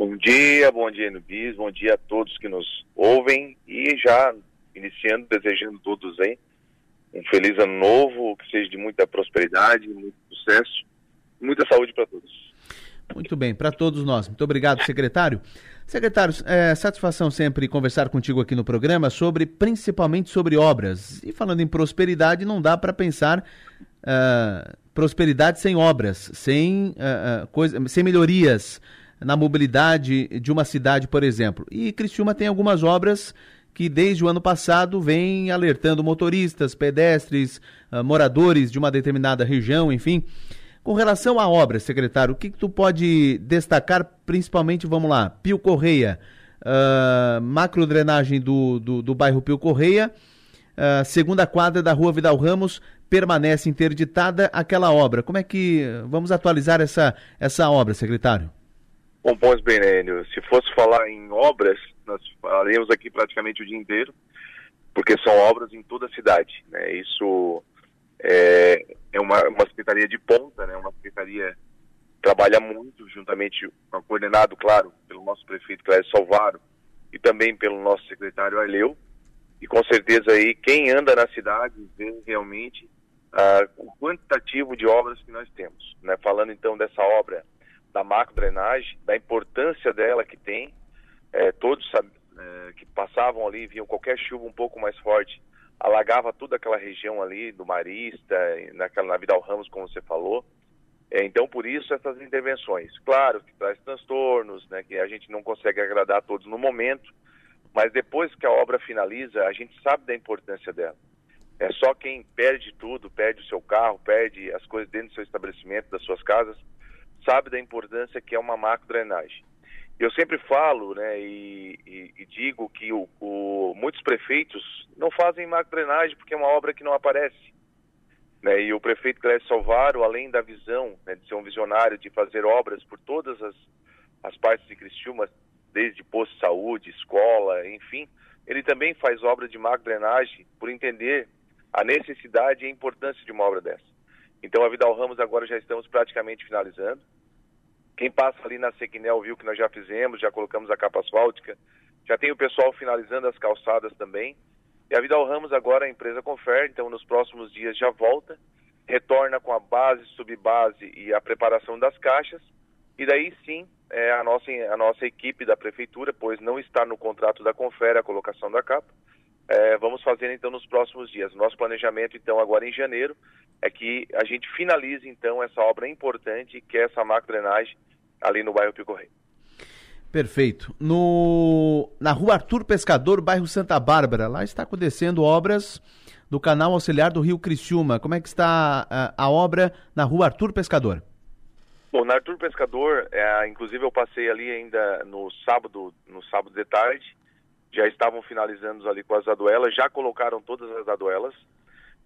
Bom dia, bom dia Nubis, bom dia a todos que nos ouvem e já iniciando, desejando a todos aí um feliz ano novo, que seja de muita prosperidade, muito sucesso, muita saúde para todos. Muito bem, para todos nós. Muito obrigado, secretário. Secretário, é satisfação sempre conversar contigo aqui no programa sobre, principalmente sobre obras. E falando em prosperidade, não dá para pensar uh, prosperidade sem obras, sem, uh, coisa, sem melhorias na mobilidade de uma cidade, por exemplo. E Criciúma tem algumas obras que desde o ano passado vem alertando motoristas, pedestres, moradores de uma determinada região, enfim, com relação à obra, secretário, o que, que tu pode destacar, principalmente, vamos lá, Pio Correia, uh, macro drenagem do, do, do, bairro Pio Correia, uh, segunda quadra da rua Vidal Ramos, permanece interditada aquela obra. Como é que vamos atualizar essa, essa obra, secretário? Bom, pois bem, Enio, se fosse falar em obras, nós falaremos aqui praticamente o dia inteiro, porque são obras em toda a cidade. Né? Isso é, é uma, uma secretaria de ponta, né? Uma secretaria que trabalha muito, juntamente, coordenado, claro, pelo nosso prefeito Clécio Salvaro e também pelo nosso secretário Arleu. E com certeza aí, quem anda na cidade vê realmente uh, o quantitativo de obras que nós temos. Né? Falando então dessa obra da macro drenagem, da importância dela que tem, é, todos é, que passavam ali, viam qualquer chuva um pouco mais forte, alagava toda aquela região ali do Marista, naquela, na Vidal Ramos, como você falou. É, então, por isso, essas intervenções. Claro que traz transtornos, né, que a gente não consegue agradar a todos no momento, mas depois que a obra finaliza, a gente sabe da importância dela. É só quem perde tudo, perde o seu carro, perde as coisas dentro do seu estabelecimento, das suas casas, sabe da importância que é uma macro drenagem. Eu sempre falo né, e, e, e digo que o, o, muitos prefeitos não fazem macro-drenagem porque é uma obra que não aparece. Né, e o prefeito Clécio Salvaro, além da visão né, de ser um visionário, de fazer obras por todas as, as partes de Criciúma, desde posto de saúde, escola, enfim, ele também faz obra de macro-drenagem por entender a necessidade e a importância de uma obra dessa. Então, a Vidal Ramos agora já estamos praticamente finalizando. Quem passa ali na Sequinel viu que nós já fizemos, já colocamos a capa asfáltica, já tem o pessoal finalizando as calçadas também. E a Vidal Ramos agora a empresa confere, então nos próximos dias já volta, retorna com a base, subbase e a preparação das caixas. E daí sim, é, a, nossa, a nossa equipe da prefeitura, pois não está no contrato da Confere a colocação da capa, é, vamos fazer então nos próximos dias. Nosso planejamento então agora em janeiro é que a gente finalize então essa obra importante que é essa macro drenagem ali no bairro Pico Rei. Perfeito. No, na rua Arthur Pescador, bairro Santa Bárbara, lá está acontecendo obras do canal auxiliar do Rio Criciúma. Como é que está a, a obra na rua Arthur Pescador? Bom, na Arthur Pescador, é, inclusive eu passei ali ainda no sábado, no sábado de tarde, já estavam finalizando ali com as aduelas, já colocaram todas as aduelas,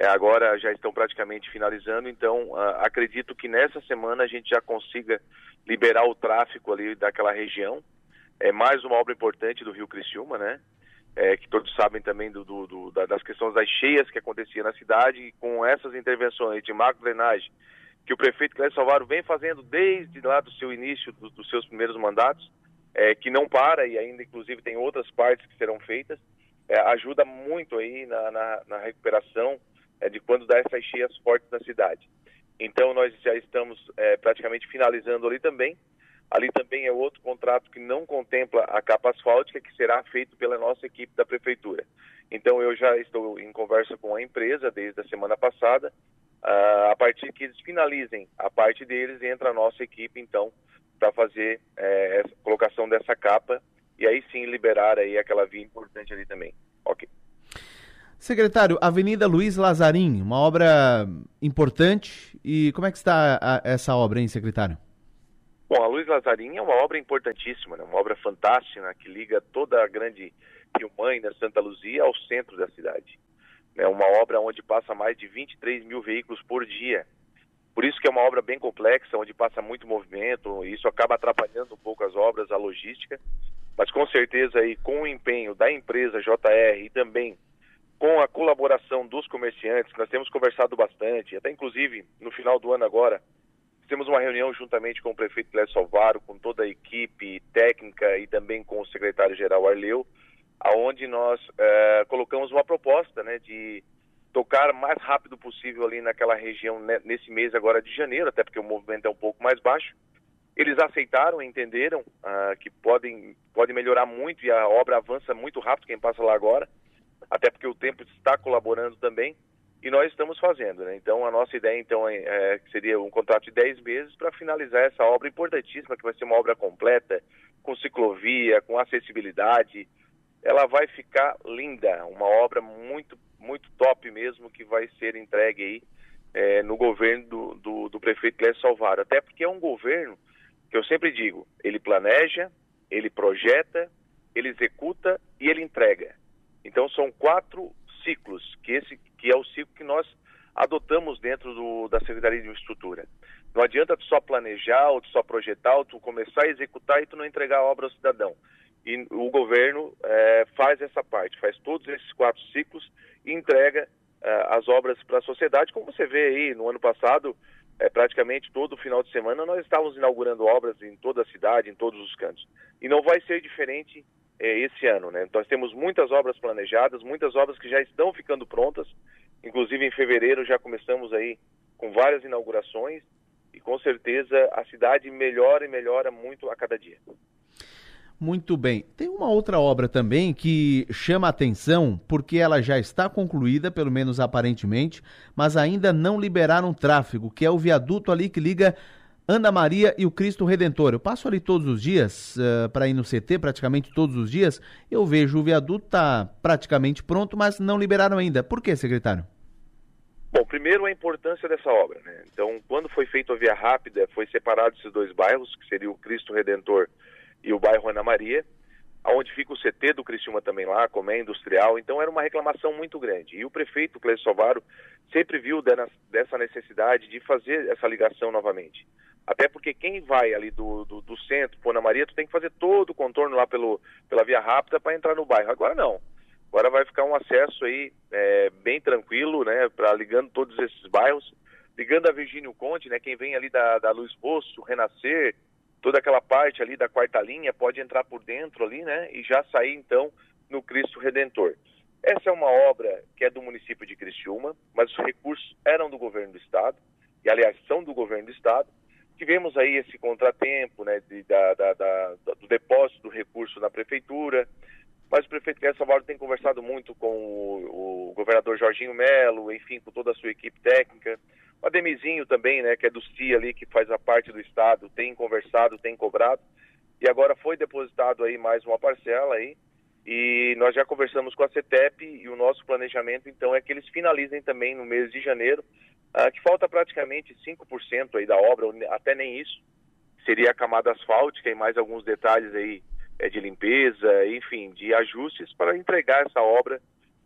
é, agora já estão praticamente finalizando, então uh, acredito que nessa semana a gente já consiga liberar o tráfego ali daquela região. É mais uma obra importante do Rio Criciúma, né? É, que todos sabem também do, do, do, das questões das cheias que acontecia na cidade, e com essas intervenções de macro drenagem que o prefeito Clécio Salvaro vem fazendo desde lá do seu início, do, dos seus primeiros mandatos, é, que não para e ainda inclusive tem outras partes que serão feitas, é, ajuda muito aí na, na, na recuperação é, de quando dá essas cheias fortes na cidade. Então nós já estamos é, praticamente finalizando ali também. Ali também é outro contrato que não contempla a capa asfáltica, que será feito pela nossa equipe da prefeitura. Então eu já estou em conversa com a empresa desde a semana passada. Uh, a partir que eles finalizem a parte deles, entra a nossa equipe então para fazer é, a colocação dessa capa e aí sim liberar aí aquela via importante ali também. Ok. Secretário, Avenida Luiz Lazarim, uma obra importante. E como é que está a, essa obra, hein, secretário? Bom, a Luiz Lazarim é uma obra importantíssima, né? uma obra fantástica né? que liga toda a grande Rio Mãe, da Santa Luzia, ao centro da cidade. É uma obra onde passa mais de 23 mil veículos por dia. Por isso que é uma obra bem complexa, onde passa muito movimento, e isso acaba atrapalhando um pouco as obras, a logística. Mas com certeza aí, com o empenho da empresa JR e também com a colaboração dos comerciantes, nós temos conversado bastante, até inclusive no final do ano agora, temos uma reunião juntamente com o prefeito Clécio Salvaro, com toda a equipe técnica também com o secretário-geral Arleu, aonde nós é, colocamos uma proposta né, de tocar mais rápido possível ali naquela região né, nesse mês agora de janeiro, até porque o movimento é um pouco mais baixo. Eles aceitaram, entenderam uh, que podem, pode melhorar muito e a obra avança muito rápido quem passa lá agora, até porque o tempo está colaborando também e nós estamos fazendo. Né? Então a nossa ideia então é, é, seria um contrato de 10 meses para finalizar essa obra importantíssima que vai ser uma obra completa com ciclovia, com acessibilidade. Ela vai ficar linda, uma obra muito muito top mesmo que vai ser entregue aí é, no governo do, do, do prefeito Clécio Salvaro. Até porque é um governo que eu sempre digo, ele planeja, ele projeta, ele executa e ele entrega. Então são quatro ciclos, que esse que é o ciclo que nós adotamos dentro do, da Secretaria de Infraestrutura. Não adianta tu só planejar, ou tu só projetar, ou tu começar a executar e tu não entregar a obra ao cidadão. E o governo é, faz essa parte, faz todos esses quatro ciclos e entrega é, as obras para a sociedade, como você vê aí no ano passado, é, praticamente todo final de semana nós estávamos inaugurando obras em toda a cidade, em todos os cantos. E não vai ser diferente é, esse ano, né? Nós temos muitas obras planejadas, muitas obras que já estão ficando prontas. Inclusive em fevereiro já começamos aí com várias inaugurações e com certeza a cidade melhora e melhora muito a cada dia. Muito bem. Tem uma outra obra também que chama atenção porque ela já está concluída, pelo menos aparentemente, mas ainda não liberaram tráfego, que é o viaduto ali que liga Ana Maria e o Cristo Redentor. Eu passo ali todos os dias uh, para ir no CT, praticamente todos os dias. Eu vejo o viaduto tá praticamente pronto, mas não liberaram ainda. Por quê, secretário? Bom, primeiro a importância dessa obra. Né? Então, quando foi feita a via rápida, foi separado esses dois bairros, que seria o Cristo Redentor e o bairro Ana Maria, aonde fica o CT do Criciúma também lá, Comé Industrial, então era uma reclamação muito grande. E o prefeito Cleiton Sovaro sempre viu dessa necessidade de fazer essa ligação novamente. Até porque quem vai ali do, do, do centro, por Ana Maria, tu tem que fazer todo o contorno lá pelo, pela via rápida para entrar no bairro. Agora não. Agora vai ficar um acesso aí é, bem tranquilo, né, para ligando todos esses bairros, ligando a Virgínio Conte, né, quem vem ali da, da Luz Poço, Renascer, toda aquela parte ali da quarta linha pode entrar por dentro ali, né? E já sair então no Cristo Redentor. Essa é uma obra que é do município de Criciúma, mas os recursos eram do governo do estado, e aliás são do governo do estado. Tivemos aí esse contratempo, né, de, da, da, da, do depósito do recurso na prefeitura, mas o prefeito Guilherme Salvador tem conversado muito com o, o governador Jorginho Melo, enfim, com toda a sua equipe técnica. O Ademizinho também, né, que é do CIA ali, que faz a parte do Estado, tem conversado, tem cobrado. E agora foi depositado aí mais uma parcela aí. E nós já conversamos com a CETEP e o nosso planejamento, então, é que eles finalizem também no mês de janeiro, uh, que falta praticamente 5% aí da obra, até nem isso. Seria a camada asfáltica e mais alguns detalhes aí é, de limpeza, enfim, de ajustes para entregar essa obra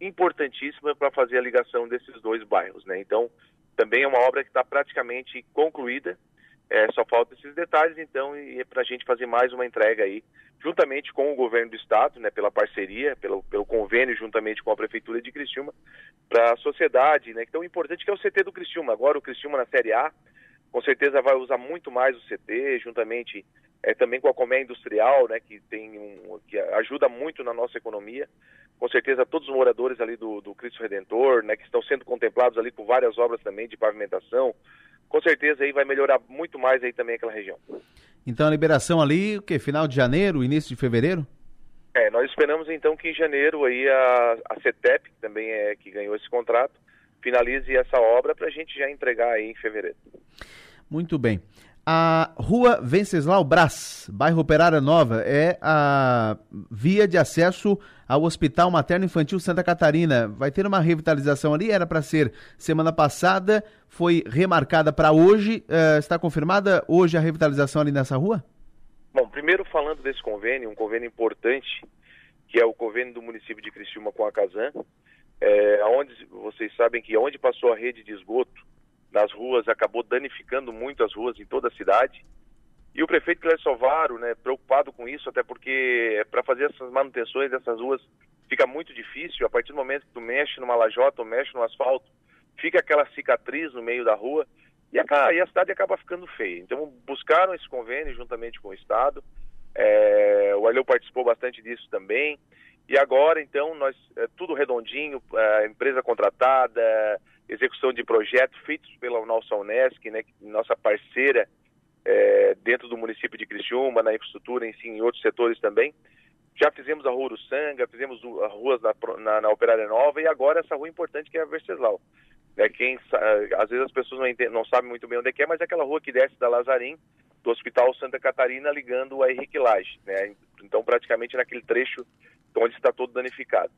importantíssima para fazer a ligação desses dois bairros, né? Então, também é uma obra que está praticamente concluída, é, só falta esses detalhes, então, e é para a gente fazer mais uma entrega aí, juntamente com o governo do estado, né, pela parceria, pelo, pelo convênio, juntamente com a prefeitura de Criciúma, para a sociedade, né, é tão importante que é o CT do Criciúma. Agora o Criciúma na Série A, com certeza vai usar muito mais o CT, juntamente é, também com a Comé Industrial, né, que, tem um, que ajuda muito na nossa economia com certeza todos os moradores ali do, do Cristo Redentor, né, que estão sendo contemplados ali por várias obras também de pavimentação, com certeza aí vai melhorar muito mais aí também aquela região. Então a liberação ali, o que, final de janeiro, início de fevereiro? É, nós esperamos então que em janeiro aí a, a CETEP, que também é que ganhou esse contrato, finalize essa obra para a gente já entregar aí em fevereiro. Muito bem. A rua Venceslau Brás, bairro Operária Nova, é a via de acesso ao Hospital Materno Infantil Santa Catarina. Vai ter uma revitalização ali, era para ser semana passada, foi remarcada para hoje. Uh, está confirmada hoje a revitalização ali nessa rua? Bom, primeiro falando desse convênio, um convênio importante, que é o convênio do município de Criciúma com a Casan, é, onde vocês sabem que onde passou a rede de esgoto, nas ruas, acabou danificando muito as ruas em toda a cidade. E o prefeito Cléber Sovaro, né, preocupado com isso, até porque para fazer essas manutenções dessas ruas fica muito difícil. A partir do momento que tu mexe numa lajota ou mexe no asfalto, fica aquela cicatriz no meio da rua e a, e a cidade acaba ficando feia. Então buscaram esse convênio juntamente com o Estado. É, o Arleu participou bastante disso também. E agora, então, nós é, tudo redondinho, a empresa contratada, execução de projetos feitos pela nossa Unesc, né, nossa parceira é, dentro do município de Criciúma, na infraestrutura, em, em outros setores também. Já fizemos a Rua Uruçanga, fizemos as ruas na, na, na, Operária Nova e agora essa rua importante que é a Venceslau. É, quem, às vezes as pessoas não, entendem, não sabem muito bem onde é que é, mas é aquela rua que desce da Lazarim, do Hospital Santa Catarina, ligando a Henrique Lage. Né? Então, praticamente naquele trecho onde está todo danificado.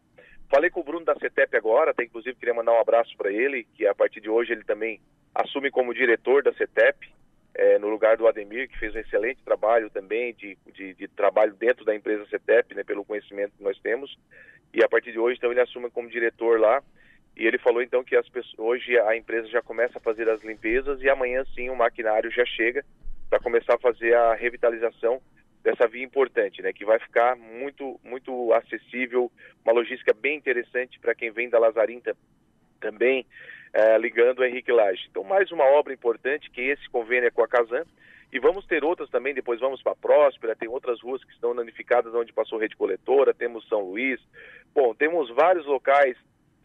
Falei com o Bruno da CETEP agora, até inclusive queria mandar um abraço para ele, que a partir de hoje ele também assume como diretor da CETEP é, no lugar do Ademir, que fez um excelente trabalho também de, de, de trabalho dentro da empresa CETEP, né, pelo conhecimento que nós temos. E a partir de hoje, então, ele assume como diretor lá. E ele falou, então, que as pessoas, hoje a empresa já começa a fazer as limpezas e amanhã, sim, o maquinário já chega para começar a fazer a revitalização dessa via importante, né, que vai ficar muito, muito acessível, uma logística bem interessante para quem vem da Lazarinta também, é, ligando o Henrique Lage. Então, mais uma obra importante, que esse convênio é com a Casan, e vamos ter outras também, depois vamos para Próspera, tem outras ruas que estão danificadas onde passou rede coletora, temos São Luís. Bom, temos vários locais,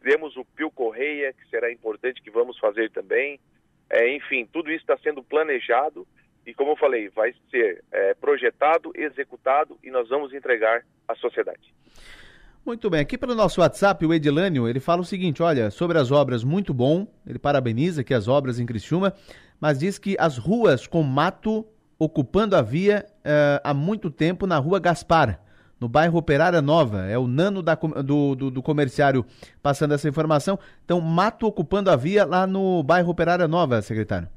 temos o Pio Correia, que será importante que vamos fazer também. É, enfim, tudo isso está sendo planejado e, como eu falei, vai ser é, projetado, executado e nós vamos entregar à sociedade. Muito bem, aqui pelo nosso WhatsApp, o Edilânio, ele fala o seguinte, olha, sobre as obras, muito bom, ele parabeniza aqui as obras em Criciúma, mas diz que as ruas com mato ocupando a via uh, há muito tempo na rua Gaspar, no bairro Operária Nova, é o nano da, do, do, do, comerciário passando essa informação, então mato ocupando a via lá no bairro Operária Nova, secretário.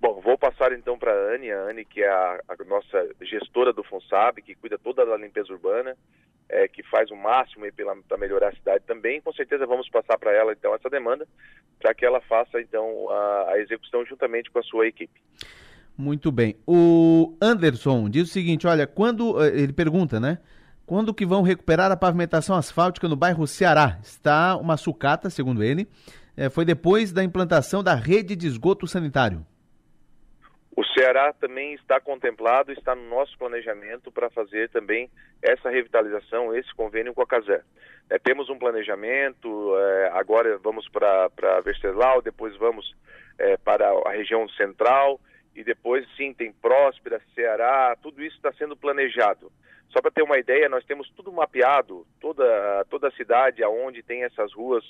Bom, vou passar então para a Anne, a Anne que é a, a nossa gestora do FONSAB, que cuida toda da limpeza urbana, é, que faz o máximo para melhorar a cidade também. Com certeza vamos passar para ela então essa demanda para que ela faça então a, a, execução juntamente com a sua equipe. Muito bem. O Anderson diz o seguinte, olha, quando eh, ele pergunta, né? Quando que vão recuperar a pavimentação asfáltica no bairro Ceará? Está uma sucata, segundo ele. É, foi depois da implantação da rede de esgoto sanitário. Ceará também está contemplado, está no nosso planejamento para fazer também essa revitalização, esse convênio com a Casé. É, temos um planejamento, é, agora vamos para Vesterlau, depois vamos é, para a região central e depois sim tem Próspera, Ceará, tudo isso está sendo planejado. Só para ter uma ideia, nós temos tudo mapeado, toda, toda a cidade aonde tem essas ruas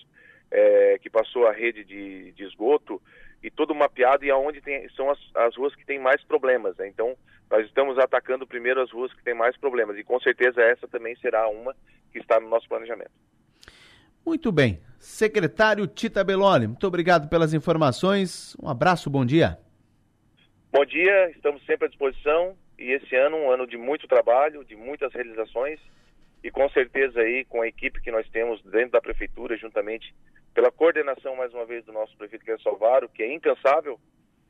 é, que passou a rede de, de esgoto, e todo mapeado e aonde tem, são as, as ruas que têm mais problemas. Né? Então, nós estamos atacando primeiro as ruas que têm mais problemas e com certeza essa também será uma que está no nosso planejamento. Muito bem. Secretário Tita Belloni, muito obrigado pelas informações. Um abraço, bom dia. Bom dia, estamos sempre à disposição e esse ano um ano de muito trabalho, de muitas realizações e com certeza aí com a equipe que nós temos dentro da prefeitura, juntamente pela coordenação mais uma vez do nosso prefeito é Salvaro, que é incansável,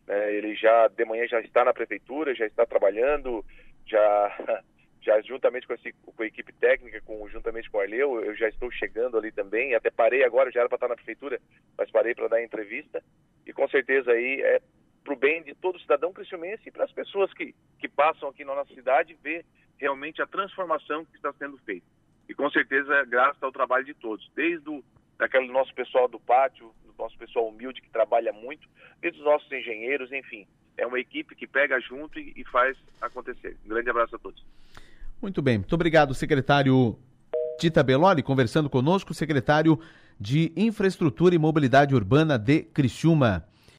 né? ele já de manhã já está na prefeitura, já está trabalhando, já já juntamente com, com a equipe técnica, com, juntamente com o Arleu, eu já estou chegando ali também, até parei agora, já era para estar na prefeitura, mas parei para dar entrevista, e com certeza aí é para o bem de todo cidadão cristiumense e para as pessoas que, que passam aqui na nossa cidade ver realmente a transformação que está sendo feita. E com certeza graças ao trabalho de todos, desde o daquele nosso pessoal do pátio, do nosso pessoal humilde que trabalha muito, desde os nossos engenheiros, enfim. É uma equipe que pega junto e, e faz acontecer. Um grande abraço a todos. Muito bem, muito obrigado, secretário Tita Beloli, conversando conosco, secretário de Infraestrutura e Mobilidade Urbana de Criciúma.